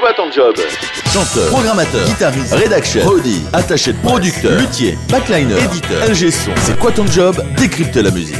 quoi ton job Chanteur, programmateur, guitariste, rédaction, prodi, attaché de producteur, luthier, backliner, éditeur, LG son. C'est quoi ton job Décrypte la musique.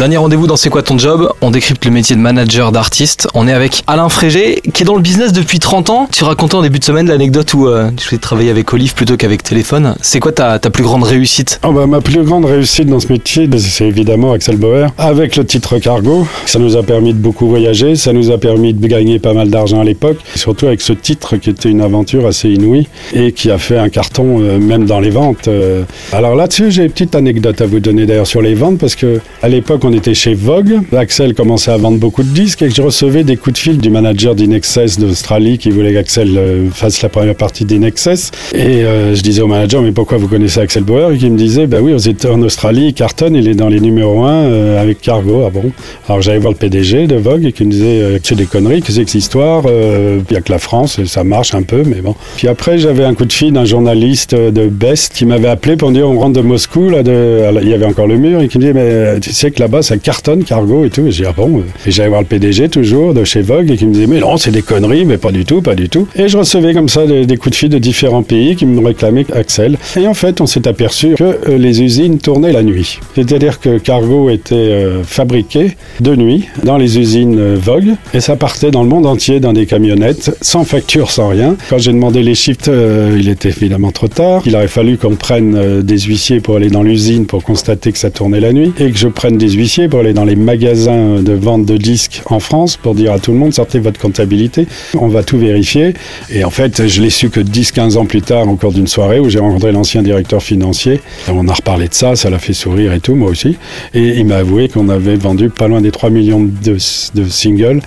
Dernier rendez-vous dans C'est quoi ton job? On décrypte le métier de manager d'artiste. On est avec Alain Frégé, qui est dans le business depuis 30 ans. Tu racontais en début de semaine l'anecdote où euh, tu voulais travailler avec Olive plutôt qu'avec téléphone. C'est quoi ta, ta plus grande réussite? Oh bah, ma plus grande réussite dans ce métier, bah, c'est évidemment Axel Bauer. Avec le titre Cargo, ça nous a permis de beaucoup voyager, ça nous a permis de gagner pas mal d'argent à l'époque. Surtout avec ce titre qui était une aventure assez inouïe et qui a fait un carton euh, même dans les ventes. euh. Alors là-dessus, j'ai une petite anecdote à vous donner d'ailleurs sur les ventes parce que à l'époque, on était chez Vogue. Axel commençait à vendre beaucoup de disques et que je recevais des coups de fil du manager d'Inexcess d'Australie qui voulait qu'Axel euh, fasse la première partie d'Inexcess. Et euh, je disais au manager, mais pourquoi vous connaissez Axel Bauer? Et qui me disait, bah oui, vous êtes en Australie, il cartonne, il est dans les numéros 1 euh, avec Cargo. Ah bon? Alors j'allais voir le PDG de Vogue et qui me disait, euh, c'est des conneries, que c'est que cette histoire Il n'y a que la France, ça marche un peu, mais bon. Puis après, j'avais un coup de fil d'un journaliste de Best qui m'avait appelé pour me dire, on rentre de Moscou, là, il y avait encore le mur, et qui me disait, mais tu sais que là-bas, ça cartonne, Cargo et tout. Et j'ai dit, ah bon Et j'allais voir le PDG toujours de chez Vogue et qui me disait, mais non, c'est des conneries, mais pas du tout, pas du tout. Et je recevais comme ça des, coups de fil de différents pays qui me réclamaient Axel. Et en fait, on s'est aperçu que euh, les usines tournaient la nuit. C'est-à-dire que Cargo était euh, fabriqué de nuit dans les usines euh, Vogue et ça partait dans le monde entier dans des camionnettes, sans facture, sans rien. Quand j'ai demandé les shifts, euh, il était évidemment trop tard. Il aurait fallu qu'on prenne euh, des huissiers pour aller dans l'usine pour constater que ça tournait la nuit et que je prenne des huissiers pour aller dans les magasins de vente de disques en France pour dire à tout le monde sortez votre comptabilité, on va tout vérifier. Et en fait, je l'ai su que 10-15 ans plus tard, au cours d'une soirée où j'ai rencontré l'ancien directeur financier. On a reparlé de ça, ça l'a fait sourire et tout, moi aussi. Et il m'a avoué qu'on avait vendu pas loin des 3 millions de, de singles,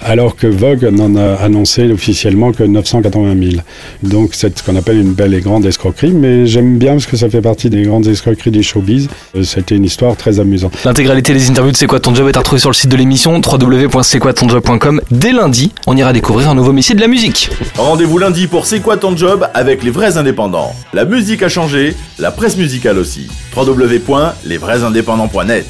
alors que Vogue n'en a annoncé officiellement que 980 000. Donc c'est ce qu'on appelle une belle et grande escroquerie, mais j'aime bien parce que ça fait partie des grandes escroqueries du showbiz. Euh, C'était une histoire très amusante. L'intégralité des interviews de C'est quoi ton job est à retrouver sur le site de l'émission www.c'estquoi-ton-job.com. Dès lundi, on ira découvrir un nouveau métier de la musique. Rendez-vous lundi pour C'est quoi ton job avec les vrais indépendants. La musique a changé, la presse musicale aussi. www.lesvraisindépendants.net